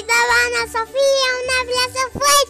soy Sabana Sofía, un abrazo fuerte.